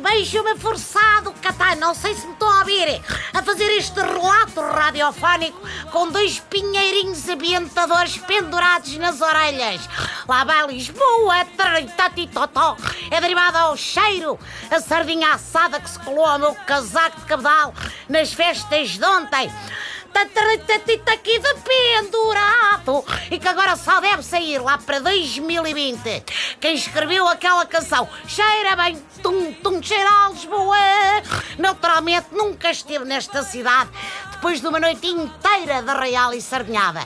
Vejo-me forçado, Catá, não sei se me estão a ouvir, a fazer este relato radiofónico com dois pinheirinhos ambientadores pendurados nas orelhas. Lá vai Lisboa, totó, é derivada ao cheiro, a sardinha assada que se colou ao meu casaco de cabedal nas festas de ontem aqui de pendurado e que agora só deve sair lá para 2020. Quem escreveu aquela canção cheira bem, tum, tum, cheira a Lisboa. Naturalmente nunca esteve nesta cidade depois de uma noite inteira de real e sardinhada.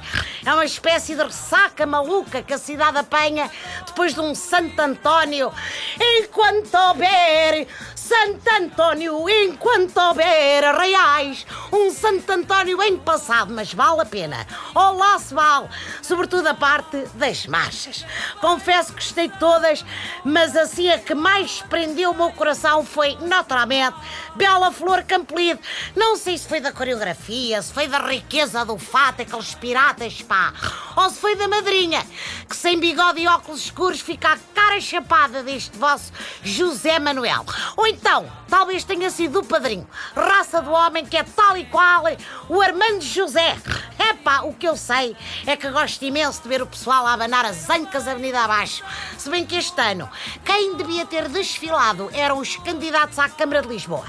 É uma espécie de ressaca maluca que a cidade apanha depois de um Santo António. Enquanto houver Santo António, enquanto houver reais, um Santo António bem passado, mas vale a pena. Olá, se vale, sobretudo a parte das marchas. Confesso que gostei de todas, mas assim a que mais prendeu o meu coração foi, naturalmente, Bela Flor Campolide. Não sei se foi da coreografia, se foi da riqueza do fato, aqueles piratas, pá, ou se foi da madrinha, que sem bigode e óculos escuros fica a cara chapada deste vosso José Manuel. Ou então, talvez tenha sido o padrinho, raça do homem que é tal e qual o Armando José. Epá, o que eu sei é que gosto imenso de ver o pessoal a abanar as ancas avenida abaixo. Se bem que este ano, quem devia ter desfilado eram os candidatos à Câmara de Lisboa.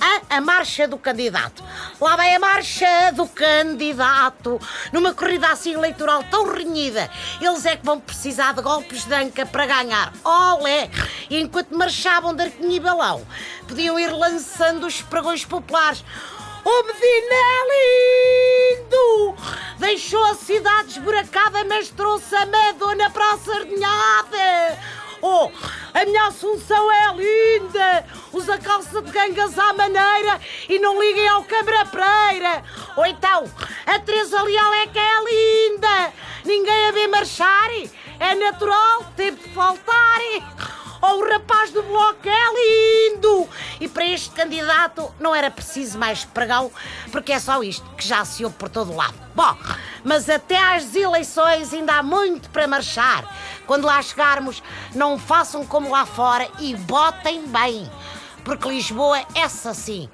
A, a marcha do candidato. Lá vai a marcha do candidato. Numa corrida assim eleitoral tão renhida, eles é que vão precisar de golpes de anca para ganhar. Olé! E enquanto marchavam de arquinho e balão, podiam ir lançando os pregões populares. O Medina é lindo! Deixou a cidade esburacada, mas trouxe a Madonna para a sardinhada! Oh, a minha Assunção é linda! Usa calça de gangas à maneira e não liguem ao câmara preira! Ou então, a Teresa Leal é que é linda! Ninguém a vê marchar! É natural, teve de faltar! Oh, o rapaz do bloco é lindo! E para este candidato não era preciso mais pregão, porque é só isto que já se ouve por todo lado. Bom, mas até às eleições ainda há muito para marchar. Quando lá chegarmos, não façam como lá fora e votem bem. Porque Lisboa, essa sim,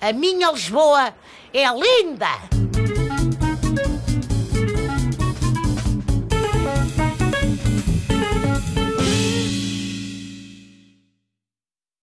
a minha Lisboa é linda!